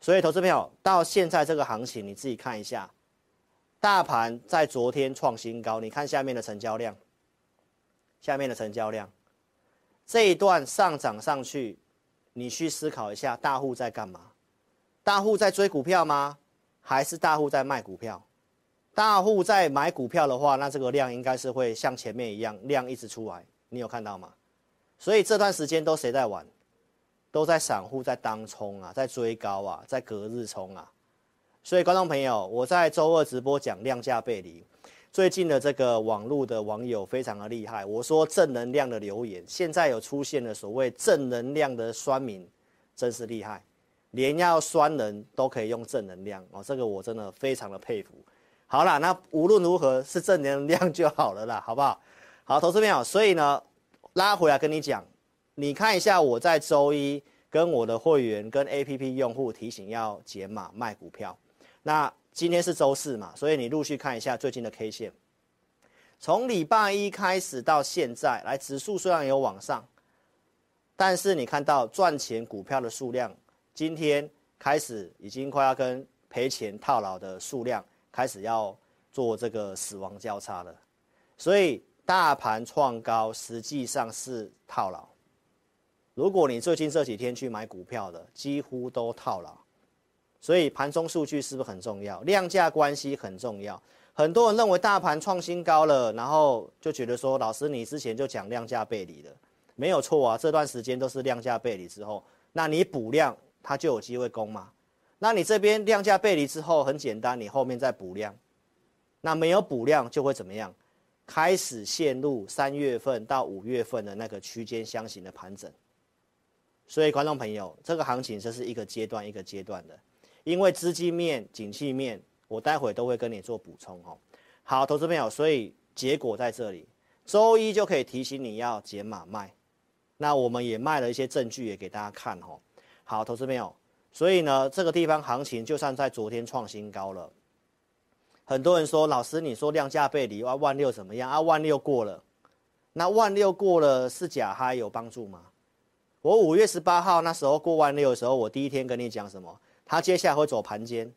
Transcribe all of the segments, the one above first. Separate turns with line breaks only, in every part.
所以，投资朋友到现在这个行情，你自己看一下，大盘在昨天创新高，你看下面的成交量，下面的成交量，这一段上涨上去，你去思考一下，大户在干嘛？大户在追股票吗？还是大户在卖股票？大户在买股票的话，那这个量应该是会像前面一样，量一直出来，你有看到吗？所以这段时间都谁在玩？都在散户在当冲啊，在追高啊，在隔日冲啊。所以观众朋友，我在周二直播讲量价背离。最近的这个网络的网友非常的厉害，我说正能量的留言，现在有出现了所谓正能量的酸民，真是厉害，连要酸人都可以用正能量哦，这个我真的非常的佩服。好啦，那无论如何是正能量就好了啦，好不好？好，投资朋友，所以呢，拉回来跟你讲。你看一下，我在周一跟我的会员、跟 APP 用户提醒要解码卖股票。那今天是周四嘛，所以你陆续看一下最近的 K 线。从礼拜一开始到现在，来指数虽然有往上，但是你看到赚钱股票的数量，今天开始已经快要跟赔钱套牢的数量开始要做这个死亡交叉了。所以大盘创高实际上是套牢。如果你最近这几天去买股票的，几乎都套牢，所以盘中数据是不是很重要？量价关系很重要。很多人认为大盘创新高了，然后就觉得说，老师你之前就讲量价背离了，没有错啊。这段时间都是量价背离之后，那你补量，它就有机会攻嘛。那你这边量价背离之后，很简单，你后面再补量，那没有补量就会怎么样？开始陷入三月份到五月份的那个区间箱型的盘整。所以，观众朋友，这个行情这是一个阶段一个阶段的，因为资金面、景气面，我待会都会跟你做补充哦。好，投资朋友，所以结果在这里，周一就可以提醒你要减码卖，那我们也卖了一些证据也给大家看哦。好，投资朋友，所以呢，这个地方行情就算在昨天创新高了，很多人说老师，你说量价背离啊，万六怎么样啊？万六过了，那万六过了是假嗨有帮助吗？我五月十八号那时候过万六的时候，我第一天跟你讲什么？它接下来会走盘间，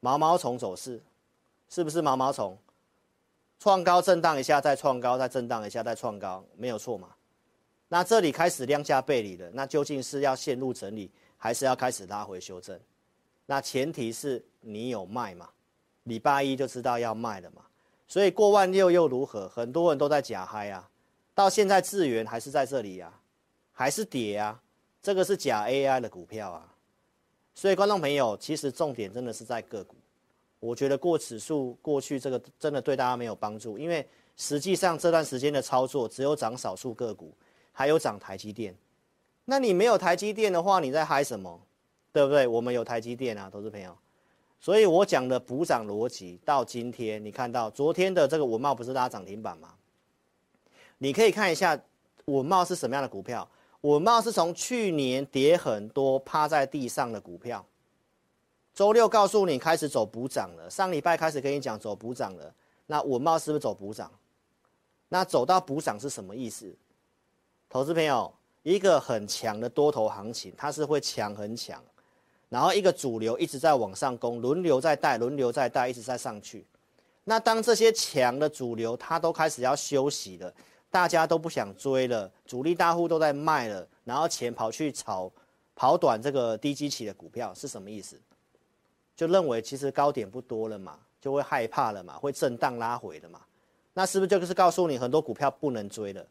毛毛虫走势，是不是毛毛虫？创高震荡一下，再创高，再震荡一下，再创高，没有错嘛？那这里开始量价背离了，那究竟是要陷入整理，还是要开始拉回修正？那前提是你有卖嘛？礼拜一就知道要卖了嘛？所以过万六又如何？很多人都在假嗨啊，到现在智源还是在这里呀、还是跌啊，这个是假 AI 的股票啊，所以观众朋友，其实重点真的是在个股。我觉得过指数过去这个真的对大家没有帮助，因为实际上这段时间的操作只有涨少数个股，还有涨台积电。那你没有台积电的话，你在嗨什么？对不对？我们有台积电啊，投资朋友。所以我讲的补涨逻辑到今天，你看到昨天的这个文茂不是拉涨停板吗？你可以看一下文茂是什么样的股票。稳茂是从去年跌很多趴在地上的股票，周六告诉你开始走补涨了，上礼拜开始跟你讲走补涨了，那稳茂是不是走补涨？那走到补涨是什么意思？投资朋友，一个很强的多头行情，它是会强很强，然后一个主流一直在往上攻，轮流在带，轮流在带，一直在上去。那当这些强的主流它都开始要休息了。大家都不想追了，主力大户都在卖了，然后钱跑去炒，跑短这个低基期的股票是什么意思？就认为其实高点不多了嘛，就会害怕了嘛，会震荡拉回的嘛。那是不是就是告诉你很多股票不能追了？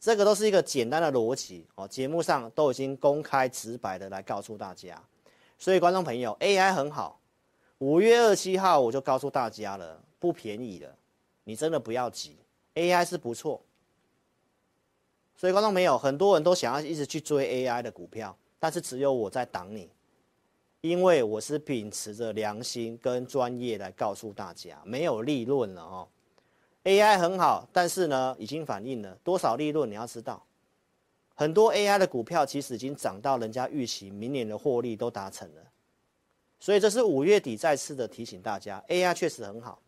这个都是一个简单的逻辑哦，节目上都已经公开直白的来告诉大家。所以观众朋友，AI 很好，五月二七号我就告诉大家了，不便宜了，你真的不要急。AI 是不错，所以观众朋友，很多人都想要一直去追 AI 的股票，但是只有我在挡你，因为我是秉持着良心跟专业来告诉大家，没有利润了哦。AI 很好，但是呢，已经反映了多少利润？你要知道，很多 AI 的股票其实已经涨到人家预期明年的获利都达成了，所以这是五月底再次的提醒大家，AI 确实很好，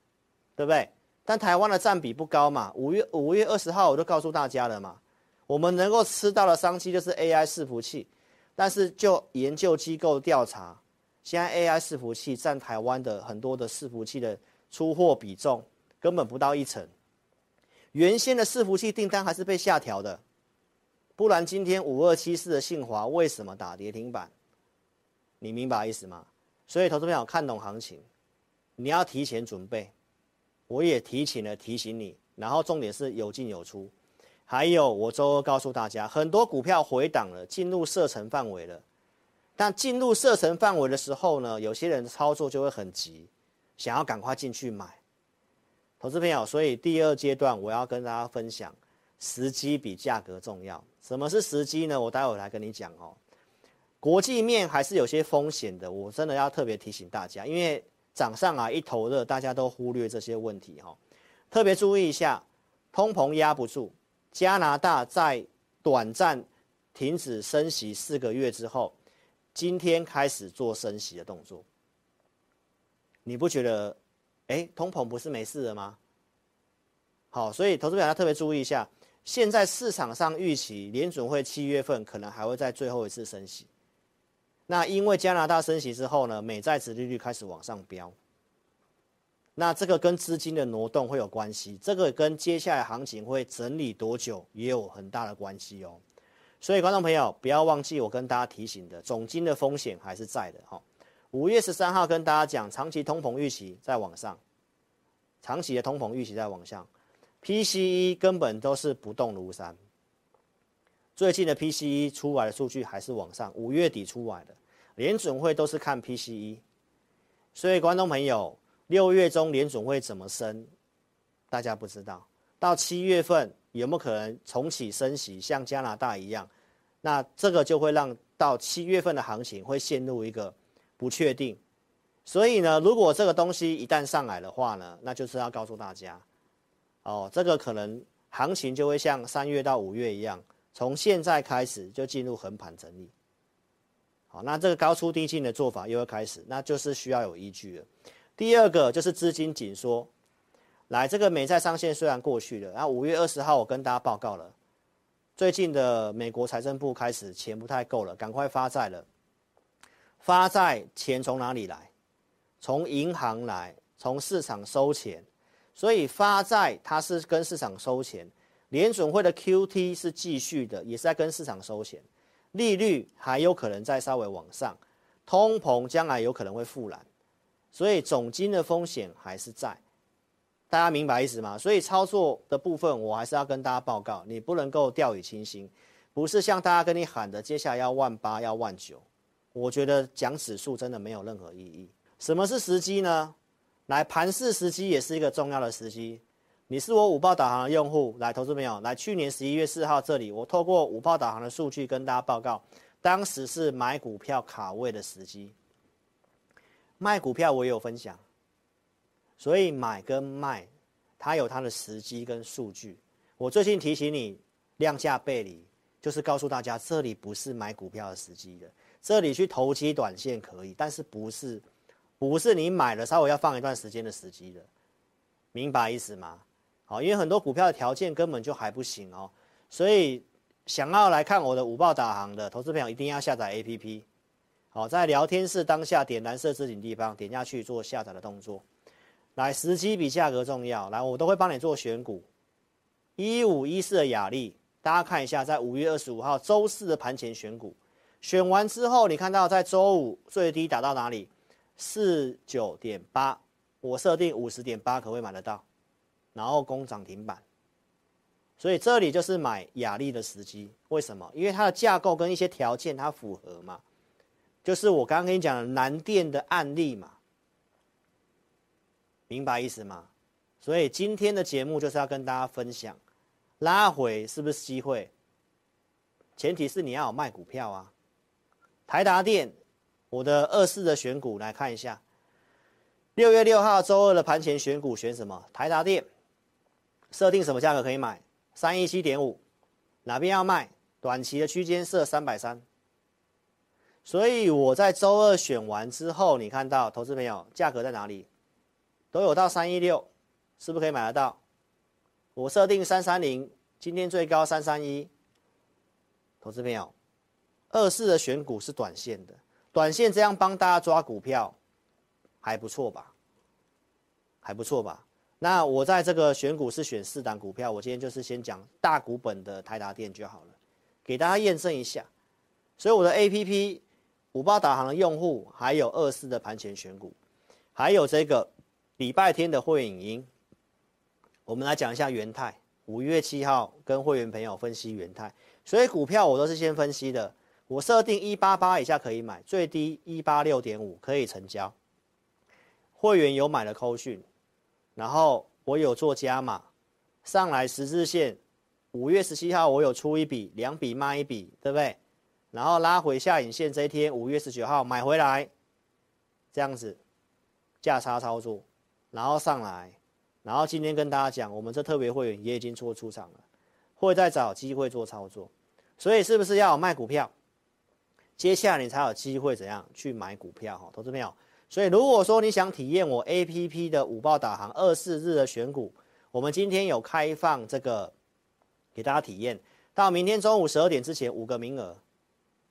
对不对？但台湾的占比不高嘛，五月五月二十号我就告诉大家了嘛，我们能够吃到的商机就是 AI 伺服器，但是就研究机构调查，现在 AI 伺服器占台湾的很多的伺服器的出货比重根本不到一成，原先的伺服器订单还是被下调的，不然今天五二七四的信华为什么打跌停板？你明白意思吗？所以投资朋友看懂行情，你要提前准备，我也提前的提醒你，然后重点是有进有出，还有我周二告诉大家，很多股票回档了，进入射程范围了。但进入射程范围的时候呢，有些人操作就会很急，想要赶快进去买。投资朋友，所以第二阶段我要跟大家分享，时机比价格重要。什么是时机呢？我待会来跟你讲哦。国际面还是有些风险的，我真的要特别提醒大家，因为涨上啊一头热，大家都忽略这些问题哈。特别注意一下，通膨压不住，加拿大在短暂停止升息四个月之后。今天开始做升息的动作，你不觉得？哎，通膨不是没事了吗？好，所以投资者要特别注意一下。现在市场上预期联准会七月份可能还会在最后一次升息。那因为加拿大升息之后呢，美债殖利率开始往上飙。那这个跟资金的挪动会有关系，这个跟接下来行情会整理多久也有很大的关系哦。所以，观众朋友不要忘记我跟大家提醒的，总经的风险还是在的哈。五月十三号跟大家讲，长期通膨预期在往上，长期的通膨预期在往上，PCE 根本都是不动如山。最近的 PCE 出来的数据还是往上，五月底出来的，联准会都是看 PCE。所以，观众朋友，六月中联准会怎么升，大家不知道，到七月份。有没有可能重启升息，像加拿大一样？那这个就会让到七月份的行情会陷入一个不确定。所以呢，如果这个东西一旦上来的话呢，那就是要告诉大家，哦，这个可能行情就会像三月到五月一样，从现在开始就进入横盘整理。好，那这个高出低进的做法又要开始，那就是需要有依据了。第二个就是资金紧缩。来，这个美债上限虽然过去了，然后五月二十号我跟大家报告了，最近的美国财政部开始钱不太够了，赶快发债了。发债钱从哪里来？从银行来，从市场收钱。所以发债它是跟市场收钱，联准会的 QT 是继续的，也是在跟市场收钱，利率还有可能再稍微往上，通膨将来有可能会复燃，所以总金的风险还是在。大家明白意思吗？所以操作的部分，我还是要跟大家报告，你不能够掉以轻心，不是像大家跟你喊的，接下来要万八要万九，我觉得讲指数真的没有任何意义。什么是时机呢？来，盘市时机也是一个重要的时机。你是我五报导航的用户，来，投资朋友，来，去年十一月四号这里，我透过五报导航的数据跟大家报告，当时是买股票卡位的时机，卖股票我也有分享。所以买跟卖，它有它的时机跟数据。我最近提醒你，量价背离，就是告诉大家，这里不是买股票的时机的。这里去投机短线可以，但是不是，不是你买了稍微要放一段时间的时机的，明白意思吗？好，因为很多股票的条件根本就还不行哦。所以想要来看我的午报导航的投资朋友，一定要下载 APP。好，在聊天室当下点蓝色置顶地方，点下去做下载的动作。来，时机比价格重要。来，我都会帮你做选股。一五一四的雅力，大家看一下，在五月二十五号周四的盘前选股，选完之后，你看到在周五最低打到哪里？四九点八，我设定五十点八，可不可以买得到？然后攻涨停板。所以这里就是买雅力的时机。为什么？因为它的架构跟一些条件它符合嘛，就是我刚刚跟你讲的南电的案例嘛。明白意思吗？所以今天的节目就是要跟大家分享，拉回是不是机会？前提是你要有卖股票啊。台达电，我的二四的选股来看一下，六月六号周二的盘前选股选什么？台达电，设定什么价格可以买？三一七点五，哪边要卖？短期的区间设三百三。所以我在周二选完之后，你看到投资朋友价格在哪里？都有到三一六，是不是可以买得到？我设定三三零，今天最高三三一。投资朋友，二四的选股是短线的，短线这样帮大家抓股票，还不错吧？还不错吧？那我在这个选股是选四档股票，我今天就是先讲大股本的台达电就好了，给大家验证一下。所以我的 APP 五八导航的用户，还有二四的盘前选股，还有这个礼拜天的会影音，我们来讲一下元泰。五月七号跟会员朋友分析元泰，所以股票我都是先分析的。我设定一八八以下可以买，最低一八六点五可以成交。会员有买的扣讯，然后我有做加码，上来十字线。五月十七号我有出一笔，两笔卖一笔，对不对？然后拉回下影线这一天，五月十九号买回来，这样子价差操作，然后上来。然后今天跟大家讲，我们这特别会员也已经做出场了，会再找机会做操作，所以是不是要卖股票？接下来你才有机会怎样去买股票？哈，投资朋友。所以如果说你想体验我 APP 的五报导航二四日的选股，我们今天有开放这个给大家体验，到明天中午十二点之前五个名额。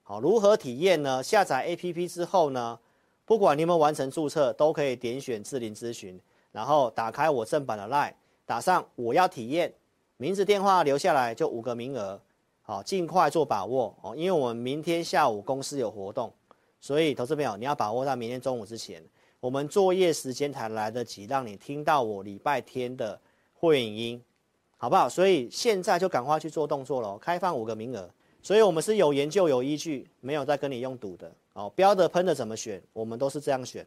好，如何体验呢？下载 APP 之后呢，不管你有没有完成注册，都可以点选智霖咨询。然后打开我正版的 LINE，打上我要体验，名字电话留下来，就五个名额，好，尽快做把握哦，因为我们明天下午公司有活动，所以投资朋友你要把握到明天中午之前，我们作业时间才来得及让你听到我礼拜天的会影音，好不好？所以现在就赶快去做动作了，开放五个名额，所以我们是有研究有依据，没有在跟你用赌的哦，标的喷的怎么选，我们都是这样选，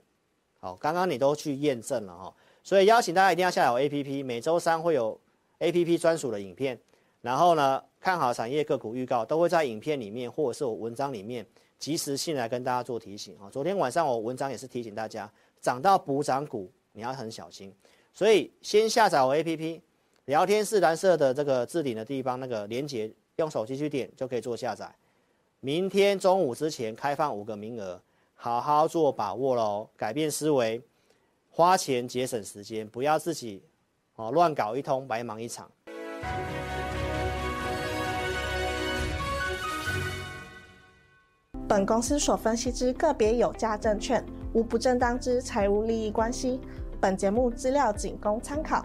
好，刚刚你都去验证了哈。所以邀请大家一定要下载我 APP，每周三会有 APP 专属的影片，然后呢，看好产业个股预告都会在影片里面或者是我文章里面及时性来跟大家做提醒啊。昨天晚上我文章也是提醒大家，涨到补涨股你要很小心，所以先下载我 APP，聊天室蓝色的这个置顶的地方那个连接，用手机去点就可以做下载。明天中午之前开放五个名额，好好做把握喽，改变思维。花钱节省时间，不要自己哦乱搞一通，白忙一场。
本公司所分析之个别有价证券，无不正当之财务利益关系。本节目资料仅供参考，